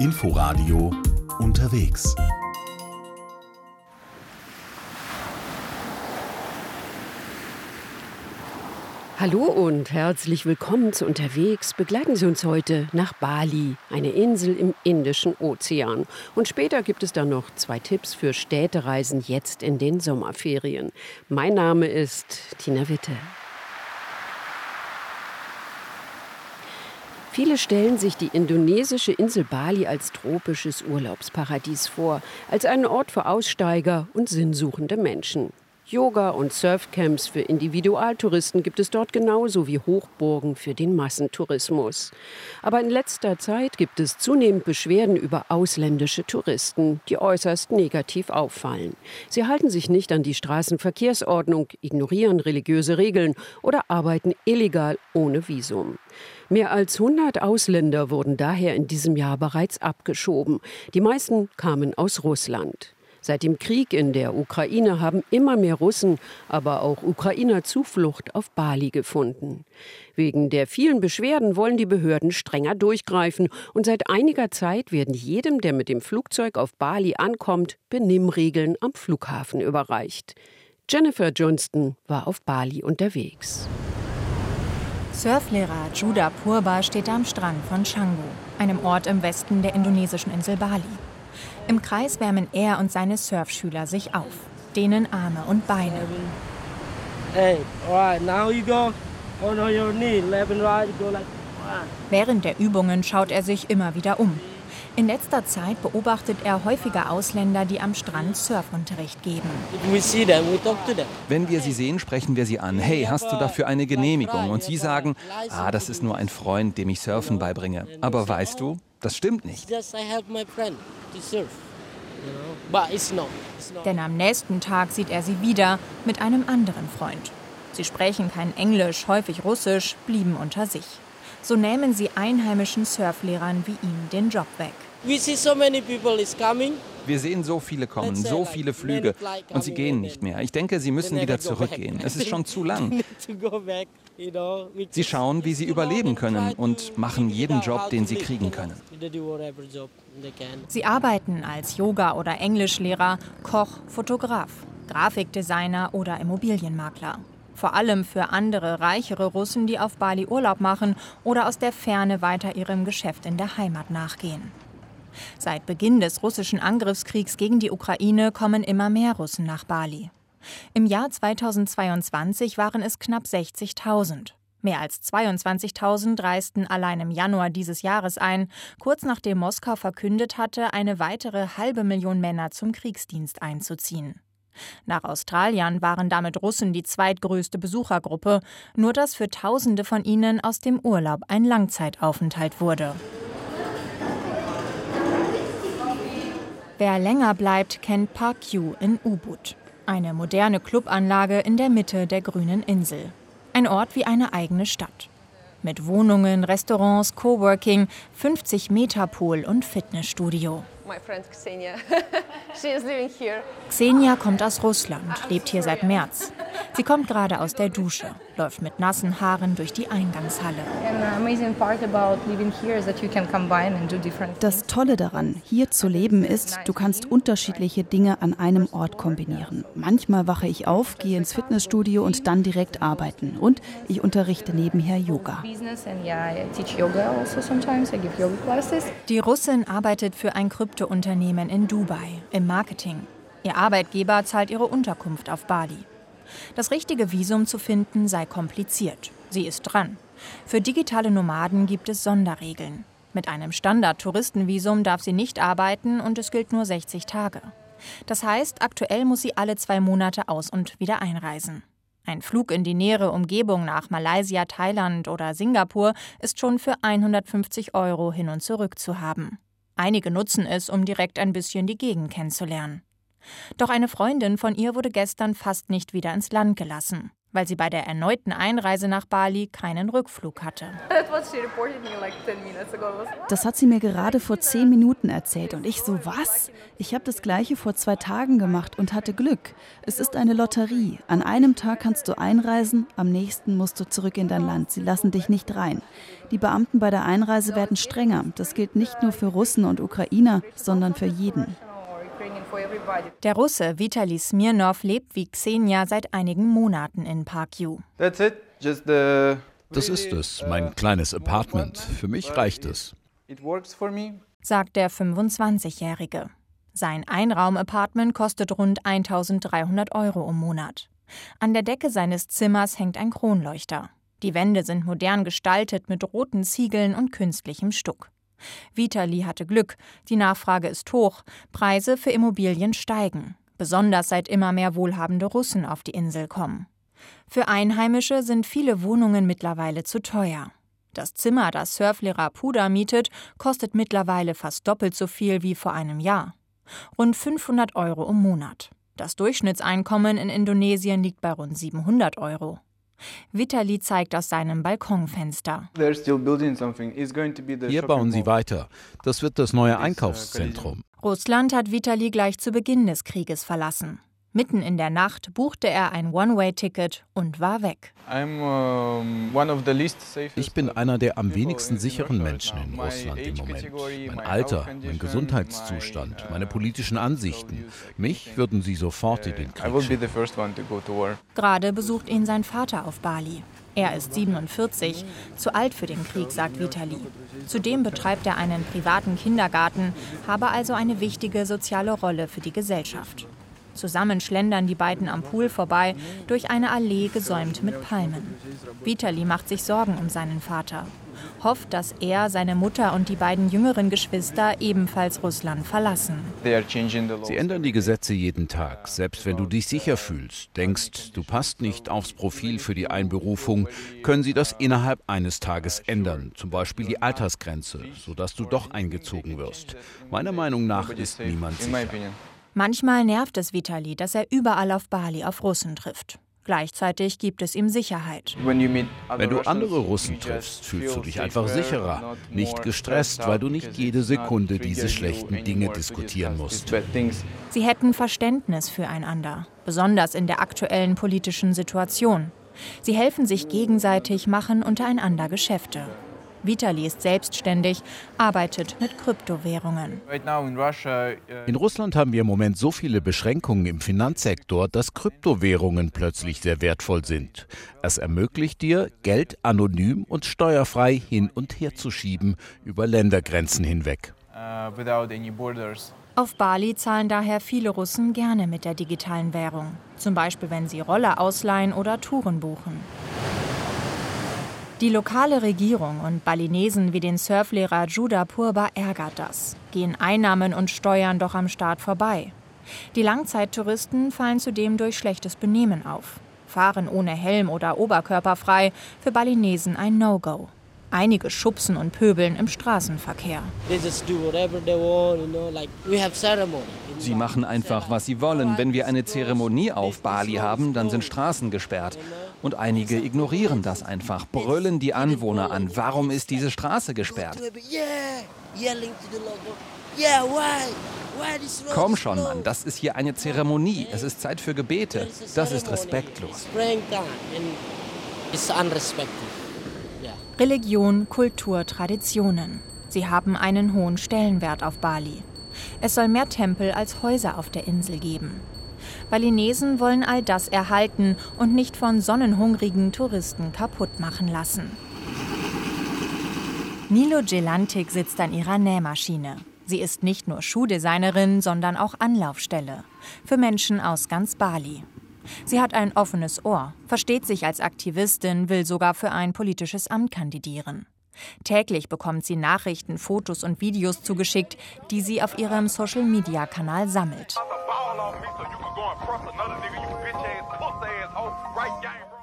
Inforadio unterwegs. Hallo und herzlich willkommen zu Unterwegs. Begleiten Sie uns heute nach Bali, eine Insel im Indischen Ozean. Und später gibt es dann noch zwei Tipps für Städtereisen jetzt in den Sommerferien. Mein Name ist Tina Witte. Viele stellen sich die indonesische Insel Bali als tropisches Urlaubsparadies vor, als einen Ort für Aussteiger und sinnsuchende Menschen. Yoga- und Surfcamps für Individualtouristen gibt es dort genauso wie Hochburgen für den Massentourismus. Aber in letzter Zeit gibt es zunehmend Beschwerden über ausländische Touristen, die äußerst negativ auffallen. Sie halten sich nicht an die Straßenverkehrsordnung, ignorieren religiöse Regeln oder arbeiten illegal ohne Visum. Mehr als 100 Ausländer wurden daher in diesem Jahr bereits abgeschoben. Die meisten kamen aus Russland. Seit dem Krieg in der Ukraine haben immer mehr Russen, aber auch Ukrainer Zuflucht auf Bali gefunden. Wegen der vielen Beschwerden wollen die Behörden strenger durchgreifen und seit einiger Zeit werden jedem, der mit dem Flugzeug auf Bali ankommt, Benimmregeln am Flughafen überreicht. Jennifer Johnston war auf Bali unterwegs. Surflehrer Judah Purba steht am Strand von Canggu, einem Ort im Westen der indonesischen Insel Bali. Im Kreis wärmen er und seine Surfschüler sich auf, denen Arme und Beine. Während der Übungen schaut er sich immer wieder um. In letzter Zeit beobachtet er häufiger Ausländer, die am Strand Surfunterricht geben. Wenn wir sie sehen, sprechen wir sie an. Hey, hast du dafür eine Genehmigung? Und sie sagen, ah, das ist nur ein Freund, dem ich Surfen beibringe. Aber weißt du, das stimmt nicht. Denn am nächsten Tag sieht er sie wieder mit einem anderen Freund. Sie sprechen kein Englisch, häufig Russisch, blieben unter sich. So nehmen sie einheimischen Surflehrern wie ihm den Job weg. Wir sehen so viele kommen, so viele Flüge und sie gehen nicht mehr. Ich denke, sie müssen wieder zurückgehen. Es ist schon zu lang. Sie schauen, wie sie überleben können und machen jeden Job, den sie kriegen können. Sie arbeiten als Yoga- oder Englischlehrer, Koch, Fotograf, Grafikdesigner oder Immobilienmakler. Vor allem für andere, reichere Russen, die auf Bali Urlaub machen oder aus der Ferne weiter ihrem Geschäft in der Heimat nachgehen. Seit Beginn des russischen Angriffskriegs gegen die Ukraine kommen immer mehr Russen nach Bali. Im Jahr 2022 waren es knapp 60.000. Mehr als 22.000 reisten allein im Januar dieses Jahres ein, kurz nachdem Moskau verkündet hatte, eine weitere halbe Million Männer zum Kriegsdienst einzuziehen. Nach Australien waren damit Russen die zweitgrößte Besuchergruppe, nur dass für Tausende von ihnen aus dem Urlaub ein Langzeitaufenthalt wurde. Wer länger bleibt, kennt Park Q in Ubud. Eine moderne Clubanlage in der Mitte der grünen Insel. Ein Ort wie eine eigene Stadt. Mit Wohnungen, Restaurants, Coworking, 50 Meter Pool und Fitnessstudio. Xenia kommt aus Russland, lebt hier seit März. Sie kommt gerade aus der Dusche, läuft mit nassen Haaren durch die Eingangshalle. Das Tolle daran, hier zu leben, ist, du kannst unterschiedliche Dinge an einem Ort kombinieren. Manchmal wache ich auf, gehe ins Fitnessstudio und dann direkt arbeiten. Und ich unterrichte nebenher Yoga. Also die Russin arbeitet für ein Kryptounternehmen in Dubai im Marketing. Ihr Arbeitgeber zahlt ihre Unterkunft auf Bali. Das richtige Visum zu finden sei kompliziert. Sie ist dran. Für digitale Nomaden gibt es Sonderregeln. Mit einem Standard-Touristenvisum darf sie nicht arbeiten und es gilt nur 60 Tage. Das heißt, aktuell muss sie alle zwei Monate aus und wieder einreisen. Ein Flug in die nähere Umgebung nach Malaysia, Thailand oder Singapur ist schon für 150 Euro hin und zurück zu haben. Einige nutzen es, um direkt ein bisschen die Gegend kennenzulernen. Doch eine Freundin von ihr wurde gestern fast nicht wieder ins Land gelassen, weil sie bei der erneuten Einreise nach Bali keinen Rückflug hatte. Das hat sie mir gerade vor zehn Minuten erzählt und ich so, was? Ich habe das gleiche vor zwei Tagen gemacht und hatte Glück. Es ist eine Lotterie. An einem Tag kannst du einreisen, am nächsten musst du zurück in dein Land. Sie lassen dich nicht rein. Die Beamten bei der Einreise werden strenger. Das gilt nicht nur für Russen und Ukrainer, sondern für jeden. Der Russe Vitali Smirnov lebt wie Xenia seit einigen Monaten in Park Yu. Das ist es, mein kleines Apartment. Für mich reicht es. Sagt der 25-Jährige. Sein Einraum-Apartment kostet rund 1300 Euro im Monat. An der Decke seines Zimmers hängt ein Kronleuchter. Die Wände sind modern gestaltet mit roten Ziegeln und künstlichem Stuck. Vitali hatte Glück, die Nachfrage ist hoch, Preise für Immobilien steigen, besonders seit immer mehr wohlhabende Russen auf die Insel kommen. Für Einheimische sind viele Wohnungen mittlerweile zu teuer. Das Zimmer, das Surflehrer Puda mietet, kostet mittlerweile fast doppelt so viel wie vor einem Jahr. Rund 500 Euro im Monat. Das Durchschnittseinkommen in Indonesien liegt bei rund 700 Euro. Vitali zeigt aus seinem Balkonfenster. Hier bauen sie weiter. Das wird das neue Einkaufszentrum. Russland hat Vitali gleich zu Beginn des Krieges verlassen. Mitten in der Nacht buchte er ein One-Way-Ticket und war weg. Ich bin einer der am wenigsten sicheren Menschen in Russland im Moment. Mein Alter, mein Gesundheitszustand, meine politischen Ansichten. Mich würden sie sofort in den Krieg schicken. Gerade besucht ihn sein Vater auf Bali. Er ist 47, zu alt für den Krieg, sagt Vitali. Zudem betreibt er einen privaten Kindergarten, habe also eine wichtige soziale Rolle für die Gesellschaft. Zusammen schlendern die beiden am Pool vorbei, durch eine Allee gesäumt mit Palmen. Vitali macht sich Sorgen um seinen Vater. Hofft, dass er, seine Mutter und die beiden jüngeren Geschwister ebenfalls Russland verlassen. Sie ändern die Gesetze jeden Tag, selbst wenn du dich sicher fühlst, denkst, du passt nicht aufs Profil für die Einberufung, können sie das innerhalb eines Tages ändern, zum Beispiel die Altersgrenze, sodass du doch eingezogen wirst. Meiner Meinung nach ist niemand sicher. Manchmal nervt es Vitali, dass er überall auf Bali auf Russen trifft. Gleichzeitig gibt es ihm Sicherheit. Wenn du andere Russen triffst, fühlst du dich einfach sicherer, nicht gestresst, weil du nicht jede Sekunde diese schlechten Dinge diskutieren musst. Sie hätten Verständnis füreinander, besonders in der aktuellen politischen Situation. Sie helfen sich gegenseitig, machen untereinander Geschäfte. Vitali ist selbstständig, arbeitet mit Kryptowährungen. In Russland haben wir im Moment so viele Beschränkungen im Finanzsektor, dass Kryptowährungen plötzlich sehr wertvoll sind. Es ermöglicht dir, Geld anonym und steuerfrei hin und her zu schieben über Ländergrenzen hinweg. Auf Bali zahlen daher viele Russen gerne mit der digitalen Währung, zum Beispiel wenn sie Roller ausleihen oder Touren buchen. Die lokale Regierung und Balinesen wie den Surflehrer Judah Purba ärgert das. Gehen Einnahmen und Steuern doch am Staat vorbei. Die Langzeittouristen fallen zudem durch schlechtes Benehmen auf. Fahren ohne Helm oder Oberkörper frei, für Balinesen ein No-Go. Einige schubsen und pöbeln im Straßenverkehr. Sie machen einfach, was sie wollen. Wenn wir eine Zeremonie auf Bali haben, dann sind Straßen gesperrt. Und einige ignorieren das einfach, brüllen die Anwohner an. Warum ist diese Straße gesperrt? Komm schon, Mann, das ist hier eine Zeremonie. Es ist Zeit für Gebete. Das ist respektlos. Religion, Kultur, Traditionen. Sie haben einen hohen Stellenwert auf Bali. Es soll mehr Tempel als Häuser auf der Insel geben. Balinesen wollen all das erhalten und nicht von sonnenhungrigen Touristen kaputt machen lassen. Nilo Gelantik sitzt an ihrer Nähmaschine. Sie ist nicht nur Schuhdesignerin, sondern auch Anlaufstelle für Menschen aus ganz Bali. Sie hat ein offenes Ohr, versteht sich als Aktivistin, will sogar für ein politisches Amt kandidieren. Täglich bekommt sie Nachrichten, Fotos und Videos zugeschickt, die sie auf ihrem Social-Media-Kanal sammelt.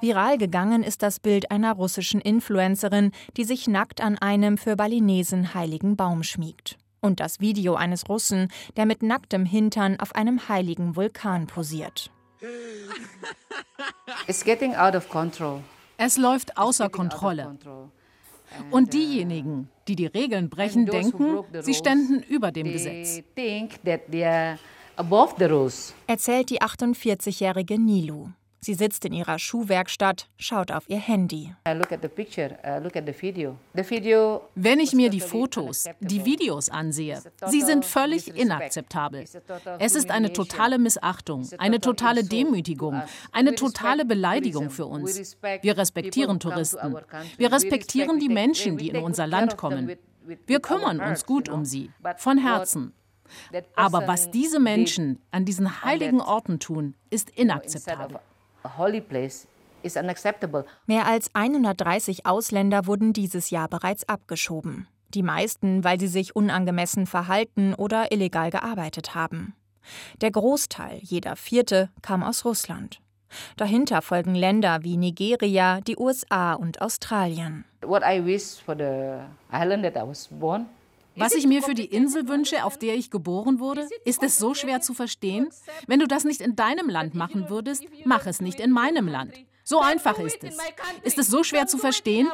Viral gegangen ist das Bild einer russischen Influencerin, die sich nackt an einem für Balinesen heiligen Baum schmiegt. Und das Video eines Russen, der mit nacktem Hintern auf einem heiligen Vulkan posiert. It's getting out of control. Es läuft außer Kontrolle. Und diejenigen, die die Regeln brechen, denken, sie ständen über dem Gesetz. Erzählt die 48-jährige Nilu. Sie sitzt in ihrer Schuhwerkstatt, schaut auf ihr Handy. Wenn ich mir die Fotos, die Videos ansehe, sie sind völlig inakzeptabel. Es ist eine totale Missachtung, eine totale Demütigung, eine totale Beleidigung für uns. Wir respektieren Touristen. Wir respektieren die Menschen, die in unser Land kommen. Wir kümmern uns gut um sie, von Herzen. Aber was diese Menschen an diesen heiligen Orten tun, ist inakzeptabel Mehr als 130 Ausländer wurden dieses Jahr bereits abgeschoben. Die meisten, weil sie sich unangemessen verhalten oder illegal gearbeitet haben. Der Großteil, jeder vierte, kam aus Russland. Dahinter folgen Länder wie Nigeria, die USA und Australien. What I wish for the island that I was born was ich mir für die Insel wünsche, auf der ich geboren wurde, ist es so schwer zu verstehen? Wenn du das nicht in deinem Land machen würdest, mach es nicht in meinem Land. So einfach ist es. Ist es so schwer zu verstehen?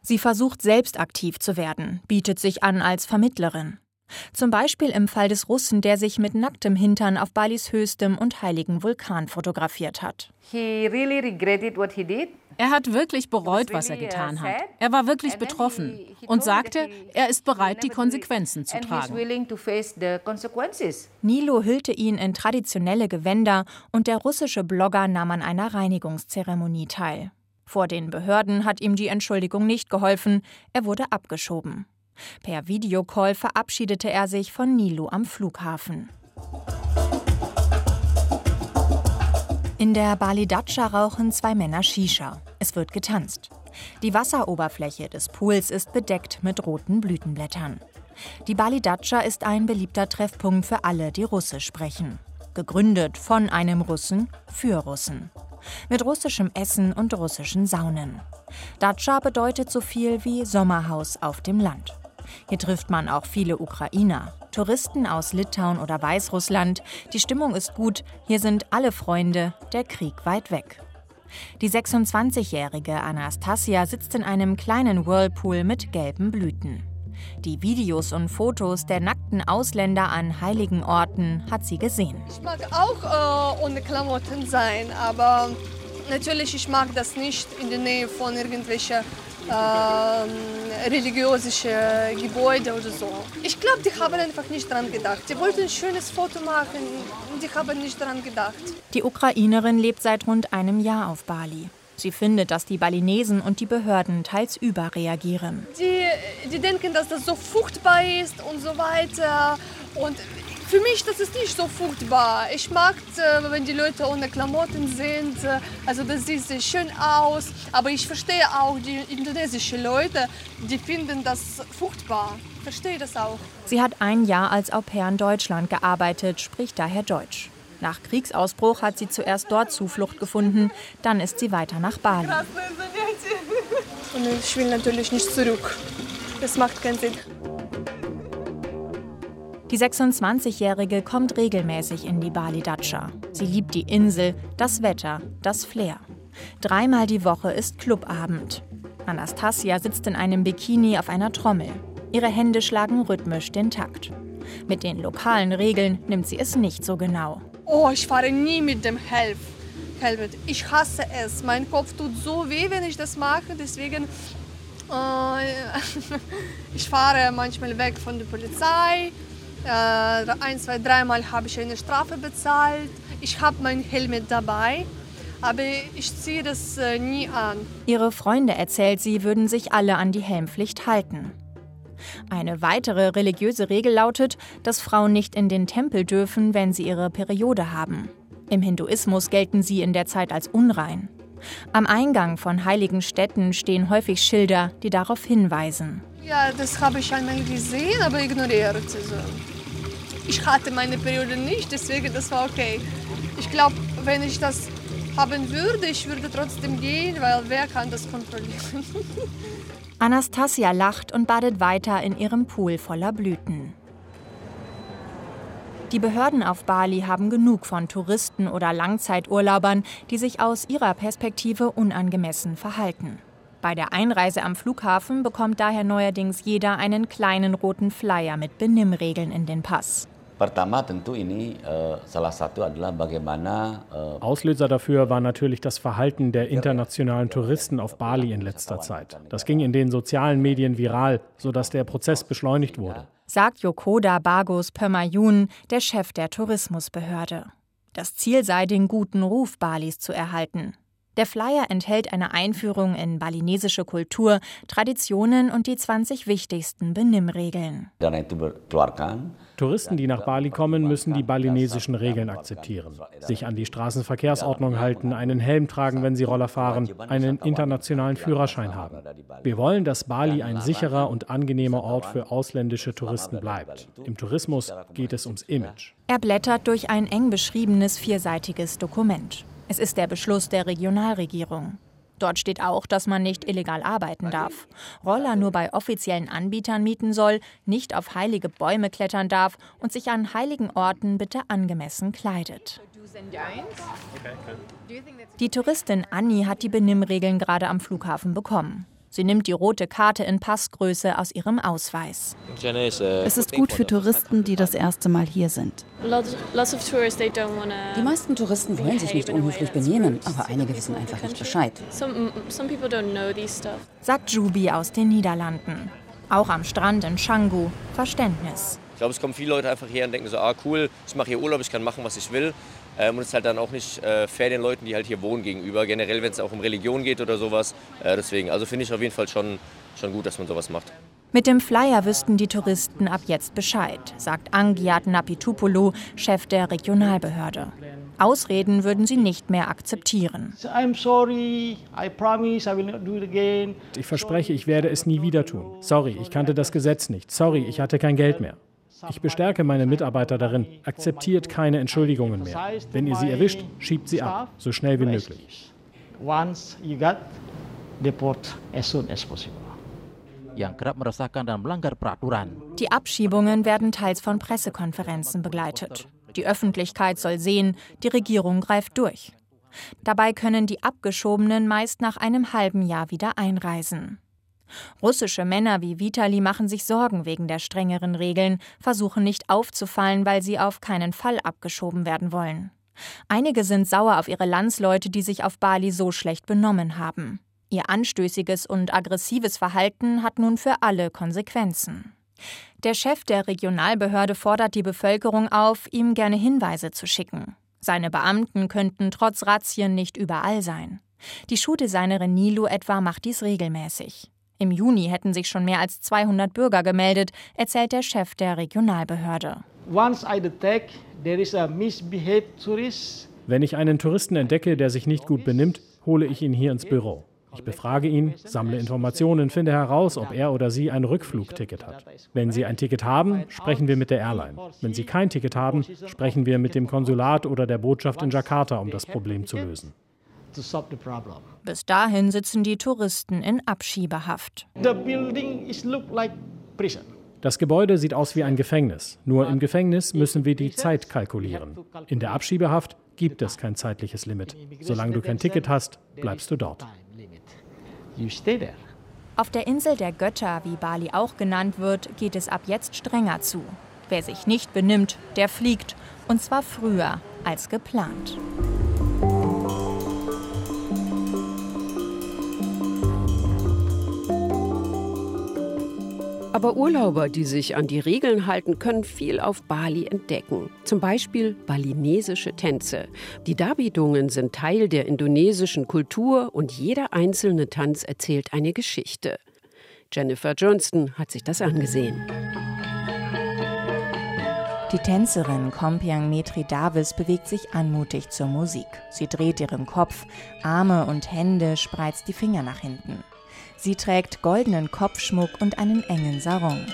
Sie versucht selbst aktiv zu werden, bietet sich an als Vermittlerin. Zum Beispiel im Fall des Russen, der sich mit nacktem Hintern auf Balis höchstem und heiligen Vulkan fotografiert hat. Er hat wirklich bereut, was er getan hat. Er war wirklich betroffen und sagte, er ist bereit, die Konsequenzen zu tragen. Nilo hüllte ihn in traditionelle Gewänder und der russische Blogger nahm an einer Reinigungszeremonie teil. Vor den Behörden hat ihm die Entschuldigung nicht geholfen, er wurde abgeschoben. Per Videocall verabschiedete er sich von Nilo am Flughafen. In der Bali Datscha rauchen zwei Männer Shisha. Es wird getanzt. Die Wasseroberfläche des Pools ist bedeckt mit roten Blütenblättern. Die Bali Datscha ist ein beliebter Treffpunkt für alle, die Russisch sprechen. Gegründet von einem Russen für Russen. Mit russischem Essen und russischen Saunen. Datscha bedeutet so viel wie Sommerhaus auf dem Land. Hier trifft man auch viele Ukrainer, Touristen aus Litauen oder Weißrussland. Die Stimmung ist gut, hier sind alle Freunde, der Krieg weit weg. Die 26-jährige Anastasia sitzt in einem kleinen Whirlpool mit gelben Blüten. Die Videos und Fotos der nackten Ausländer an heiligen Orten hat sie gesehen. Ich mag auch äh, ohne Klamotten sein, aber natürlich ich mag das nicht in der Nähe von irgendwelchen äh, religiöse Gebäude oder so. Ich glaube, die haben einfach nicht daran gedacht. Die wollten ein schönes Foto machen und die haben nicht daran gedacht. Die Ukrainerin lebt seit rund einem Jahr auf Bali. Sie findet, dass die Balinesen und die Behörden teils überreagieren. Die, die denken, dass das so furchtbar ist und so weiter. Und für mich das ist nicht so furchtbar. Ich mag, äh, wenn die Leute ohne Klamotten sind. Äh, also das sieht sehr schön aus. Aber ich verstehe auch die indonesischen Leute, die finden das furchtbar. Ich verstehe das auch. Sie hat ein Jahr als Au pair in Deutschland gearbeitet, spricht daher Deutsch. Nach Kriegsausbruch hat sie zuerst dort Zuflucht gefunden, dann ist sie weiter nach Bali. Und ich will natürlich nicht zurück. Das macht keinen Sinn. Die 26-Jährige kommt regelmäßig in die Bali Datscha. Sie liebt die Insel, das Wetter, das Flair. Dreimal die Woche ist Clubabend. Anastasia sitzt in einem Bikini auf einer Trommel. Ihre Hände schlagen rhythmisch den Takt. Mit den lokalen Regeln nimmt sie es nicht so genau. Oh, ich fahre nie mit dem Helf. Helmet. Ich hasse es. Mein Kopf tut so weh, wenn ich das mache. Deswegen äh, ich fahre manchmal weg von der Polizei. Äh, ein, zwei, dreimal habe ich eine Strafe bezahlt. Ich habe mein Helmet dabei, aber ich ziehe das äh, nie an. Ihre Freunde, erzählt sie, würden sich alle an die Helmpflicht halten. Eine weitere religiöse Regel lautet, dass Frauen nicht in den Tempel dürfen, wenn sie ihre Periode haben. Im Hinduismus gelten sie in der Zeit als unrein. Am Eingang von heiligen Städten stehen häufig Schilder, die darauf hinweisen. Ja, das habe ich einmal gesehen, aber ignoriert. Also ich hatte meine Periode nicht, deswegen das war okay. Ich glaube, wenn ich das haben würde, ich würde trotzdem gehen, weil wer kann das kontrollieren? Anastasia lacht und badet weiter in ihrem Pool voller Blüten. Die Behörden auf Bali haben genug von Touristen oder Langzeiturlaubern, die sich aus ihrer Perspektive unangemessen verhalten. Bei der Einreise am Flughafen bekommt daher neuerdings jeder einen kleinen roten Flyer mit Benimmregeln in den Pass. Auslöser dafür war natürlich das Verhalten der internationalen Touristen auf Bali in letzter Zeit. Das ging in den sozialen Medien viral, sodass der Prozess beschleunigt wurde. Sagt Yokoda Bagos Pömayun, der Chef der Tourismusbehörde. Das Ziel sei, den guten Ruf Balis zu erhalten. Der Flyer enthält eine Einführung in balinesische Kultur, Traditionen und die 20 wichtigsten Benimmregeln. Touristen, die nach Bali kommen, müssen die balinesischen Regeln akzeptieren, sich an die Straßenverkehrsordnung halten, einen Helm tragen, wenn sie Roller fahren, einen internationalen Führerschein haben. Wir wollen, dass Bali ein sicherer und angenehmer Ort für ausländische Touristen bleibt. Im Tourismus geht es ums Image. Er blättert durch ein eng beschriebenes vierseitiges Dokument. Es ist der Beschluss der Regionalregierung. Dort steht auch, dass man nicht illegal arbeiten darf, Roller nur bei offiziellen Anbietern mieten soll, nicht auf heilige Bäume klettern darf und sich an heiligen Orten bitte angemessen kleidet. Die Touristin Annie hat die Benimmregeln gerade am Flughafen bekommen. Sie nimmt die rote Karte in Passgröße aus ihrem Ausweis. Es ist gut für Touristen, die das erste Mal hier sind. Die meisten Touristen wollen sich nicht unhöflich benehmen, aber einige wissen einfach nicht Bescheid. Sagt Jubi aus den Niederlanden. Auch am Strand in Canggu Verständnis. Ich glaube, es kommen viele Leute einfach her und denken so, ah cool, ich mache hier Urlaub, ich kann machen, was ich will. Ähm, und es ist halt dann auch nicht äh, fair den Leuten, die halt hier wohnen, gegenüber. Generell, wenn es auch um Religion geht oder sowas. Äh, deswegen, also finde ich auf jeden Fall schon, schon gut, dass man sowas macht. Mit dem Flyer wüssten die Touristen ab jetzt Bescheid, sagt Angiat Napitupulu, Chef der Regionalbehörde. Ausreden würden sie nicht mehr akzeptieren. Ich verspreche, ich werde es nie wieder tun. Sorry, ich kannte das Gesetz nicht. Sorry, ich hatte kein Geld mehr. Ich bestärke meine Mitarbeiter darin, akzeptiert keine Entschuldigungen mehr. Wenn ihr sie erwischt, schiebt sie ab, so schnell wie möglich. Die Abschiebungen werden teils von Pressekonferenzen begleitet. Die Öffentlichkeit soll sehen, die Regierung greift durch. Dabei können die Abgeschobenen meist nach einem halben Jahr wieder einreisen. Russische Männer wie Vitali machen sich Sorgen wegen der strengeren Regeln, versuchen nicht aufzufallen, weil sie auf keinen Fall abgeschoben werden wollen. Einige sind sauer auf ihre Landsleute, die sich auf Bali so schlecht benommen haben. Ihr anstößiges und aggressives Verhalten hat nun für alle Konsequenzen. Der Chef der Regionalbehörde fordert die Bevölkerung auf, ihm gerne Hinweise zu schicken. Seine Beamten könnten trotz Razzien nicht überall sein. Die Schuhdesignerin Nilu etwa macht dies regelmäßig. Im Juni hätten sich schon mehr als 200 Bürger gemeldet, erzählt der Chef der Regionalbehörde. Wenn ich einen Touristen entdecke, der sich nicht gut benimmt, hole ich ihn hier ins Büro. Ich befrage ihn, sammle Informationen, finde heraus, ob er oder sie ein Rückflugticket hat. Wenn sie ein Ticket haben, sprechen wir mit der Airline. Wenn sie kein Ticket haben, sprechen wir mit dem Konsulat oder der Botschaft in Jakarta, um das Problem zu lösen. Bis dahin sitzen die Touristen in Abschiebehaft. Das Gebäude sieht aus wie ein Gefängnis. Nur im Gefängnis müssen wir die Zeit kalkulieren. In der Abschiebehaft gibt es kein zeitliches Limit. Solange du kein Ticket hast, bleibst du dort. Auf der Insel der Götter, wie Bali auch genannt wird, geht es ab jetzt strenger zu. Wer sich nicht benimmt, der fliegt. Und zwar früher als geplant. Aber Urlauber, die sich an die Regeln halten, können viel auf Bali entdecken. Zum Beispiel balinesische Tänze. Die Darbietungen sind Teil der indonesischen Kultur und jeder einzelne Tanz erzählt eine Geschichte. Jennifer Johnston hat sich das angesehen. Die Tänzerin Kompiang Metri Davis bewegt sich anmutig zur Musik. Sie dreht ihren Kopf, Arme und Hände, spreizt die Finger nach hinten. Sie trägt goldenen Kopfschmuck und einen engen Sarong.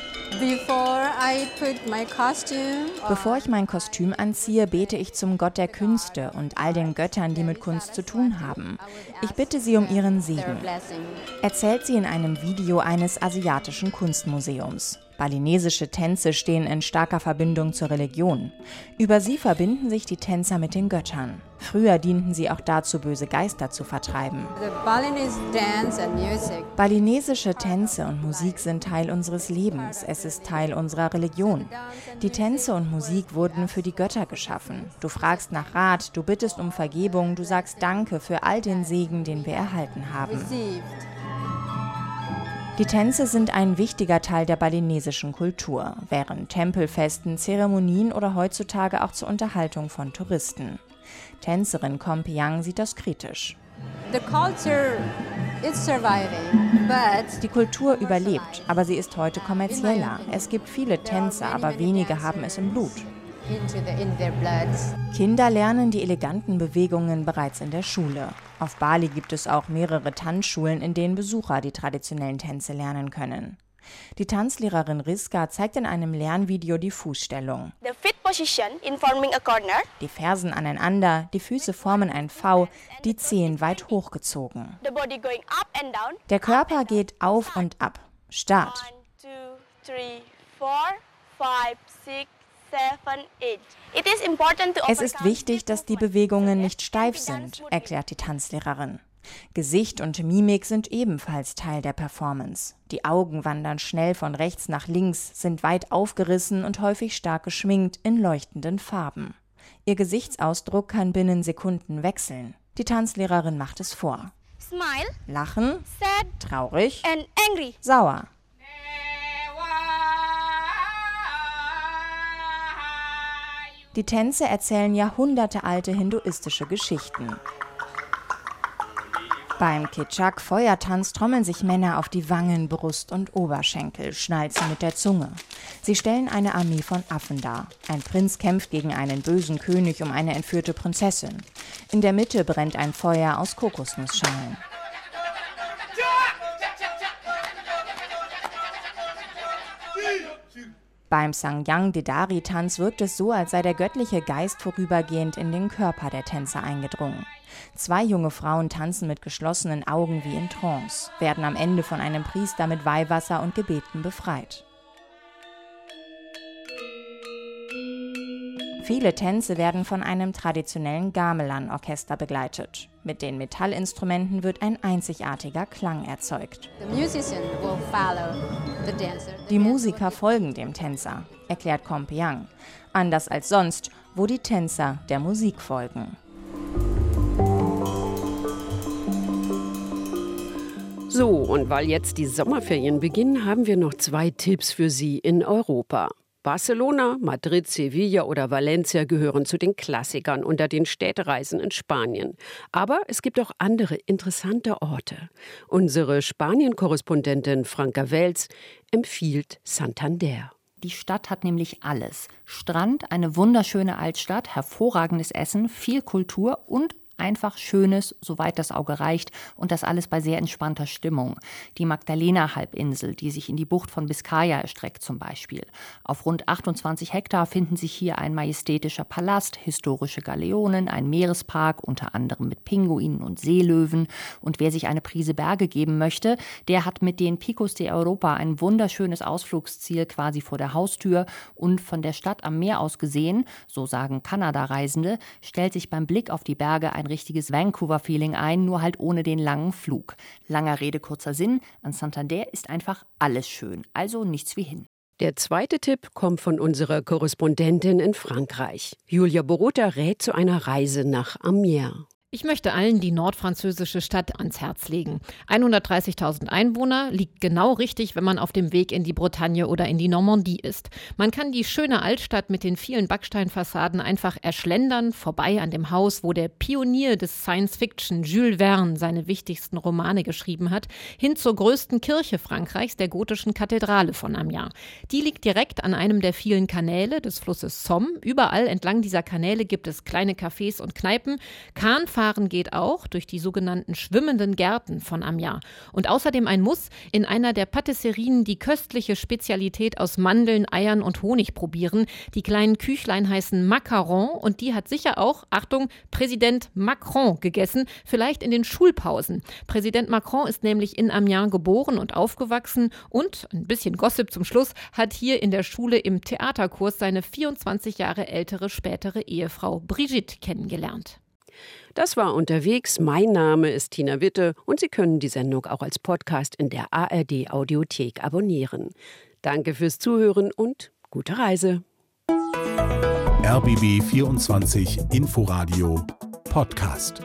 Bevor ich mein Kostüm anziehe, bete ich zum Gott der Künste und all den Göttern, die mit Kunst zu tun haben. Ich bitte sie um ihren Segen. Erzählt sie in einem Video eines asiatischen Kunstmuseums. Balinesische Tänze stehen in starker Verbindung zur Religion. Über sie verbinden sich die Tänzer mit den Göttern. Früher dienten sie auch dazu, böse Geister zu vertreiben. Balinesische Tänze und Musik sind Teil unseres Lebens. Es ist Teil unserer Religion. Die Tänze und Musik wurden für die Götter geschaffen. Du fragst nach Rat, du bittest um Vergebung, du sagst Danke für all den Segen, den wir erhalten haben. Die Tänze sind ein wichtiger Teil der balinesischen Kultur, während Tempelfesten, Zeremonien oder heutzutage auch zur Unterhaltung von Touristen. Tänzerin Kompiang sieht das kritisch. Die Kultur überlebt, aber sie ist heute kommerzieller. Es gibt viele Tänzer, aber wenige haben es im Blut. Kinder lernen die eleganten Bewegungen bereits in der Schule. Auf Bali gibt es auch mehrere Tanzschulen, in denen Besucher die traditionellen Tänze lernen können. Die Tanzlehrerin Riska zeigt in einem Lernvideo die Fußstellung. Die Fersen aneinander, die Füße formen ein V, die Zehen weit hochgezogen. Der Körper geht auf und ab. Start. One, two, three, four, five, six, es ist wichtig, dass die Bewegungen nicht steif sind, erklärt die Tanzlehrerin. Gesicht und Mimik sind ebenfalls Teil der Performance. Die Augen wandern schnell von rechts nach links, sind weit aufgerissen und häufig stark geschminkt in leuchtenden Farben. Ihr Gesichtsausdruck kann binnen Sekunden wechseln. Die Tanzlehrerin macht es vor. Lachen, traurig, sauer. Die Tänze erzählen jahrhundertealte hinduistische Geschichten. Beim Kitschak Feuertanz trommeln sich Männer auf die Wangen, Brust und Oberschenkel, schnalzen mit der Zunge. Sie stellen eine Armee von Affen dar. Ein Prinz kämpft gegen einen bösen König um eine entführte Prinzessin. In der Mitte brennt ein Feuer aus Kokosnussschalen. Beim Sangyang Dedari Tanz wirkt es so, als sei der göttliche Geist vorübergehend in den Körper der Tänzer eingedrungen. Zwei junge Frauen tanzen mit geschlossenen Augen wie in Trance, werden am Ende von einem Priester mit Weihwasser und Gebeten befreit. Viele Tänze werden von einem traditionellen Gamelan-Orchester begleitet. Mit den Metallinstrumenten wird ein einzigartiger Klang erzeugt. Die Musiker folgen dem Tänzer, erklärt Kompiang. Anders als sonst, wo die Tänzer der Musik folgen. So, und weil jetzt die Sommerferien beginnen, haben wir noch zwei Tipps für Sie in Europa. Barcelona, Madrid, Sevilla oder Valencia gehören zu den Klassikern unter den Städtereisen in Spanien. Aber es gibt auch andere interessante Orte. Unsere Spanien-Korrespondentin Franka Wels empfiehlt Santander. Die Stadt hat nämlich alles. Strand, eine wunderschöne Altstadt, hervorragendes Essen, viel Kultur und einfach Schönes, soweit das Auge reicht und das alles bei sehr entspannter Stimmung. Die Magdalena-Halbinsel, die sich in die Bucht von Biscaya erstreckt zum Beispiel. Auf rund 28 Hektar finden sich hier ein majestätischer Palast, historische Galeonen, ein Meerespark, unter anderem mit Pinguinen und Seelöwen. Und wer sich eine Prise Berge geben möchte, der hat mit den Picos de Europa ein wunderschönes Ausflugsziel quasi vor der Haustür und von der Stadt am Meer aus gesehen, so sagen Kanada-Reisende, stellt sich beim Blick auf die Berge ein richtiges Vancouver-Feeling ein, nur halt ohne den langen Flug. Langer Rede, kurzer Sinn, an Santander ist einfach alles schön, also nichts wie hin. Der zweite Tipp kommt von unserer Korrespondentin in Frankreich. Julia Borota rät zu einer Reise nach Amiens. Ich möchte allen die nordfranzösische Stadt ans Herz legen. 130.000 Einwohner liegt genau richtig, wenn man auf dem Weg in die Bretagne oder in die Normandie ist. Man kann die schöne Altstadt mit den vielen Backsteinfassaden einfach erschlendern, vorbei an dem Haus, wo der Pionier des Science Fiction Jules Verne seine wichtigsten Romane geschrieben hat, hin zur größten Kirche Frankreichs, der gotischen Kathedrale von Amiens. Die liegt direkt an einem der vielen Kanäle des Flusses Somme. Überall entlang dieser Kanäle gibt es kleine Cafés und Kneipen. Kahn Fahren geht auch durch die sogenannten schwimmenden Gärten von Amiens. Und außerdem ein Muss, in einer der Patisserien die köstliche Spezialität aus Mandeln, Eiern und Honig probieren. Die kleinen Küchlein heißen Macaron und die hat sicher auch, Achtung, Präsident Macron gegessen, vielleicht in den Schulpausen. Präsident Macron ist nämlich in Amiens geboren und aufgewachsen und, ein bisschen Gossip zum Schluss, hat hier in der Schule im Theaterkurs seine 24 Jahre ältere spätere Ehefrau Brigitte kennengelernt. Das war unterwegs. Mein Name ist Tina Witte und Sie können die Sendung auch als Podcast in der ARD Audiothek abonnieren. Danke fürs Zuhören und gute Reise. RBB 24 Inforadio Podcast.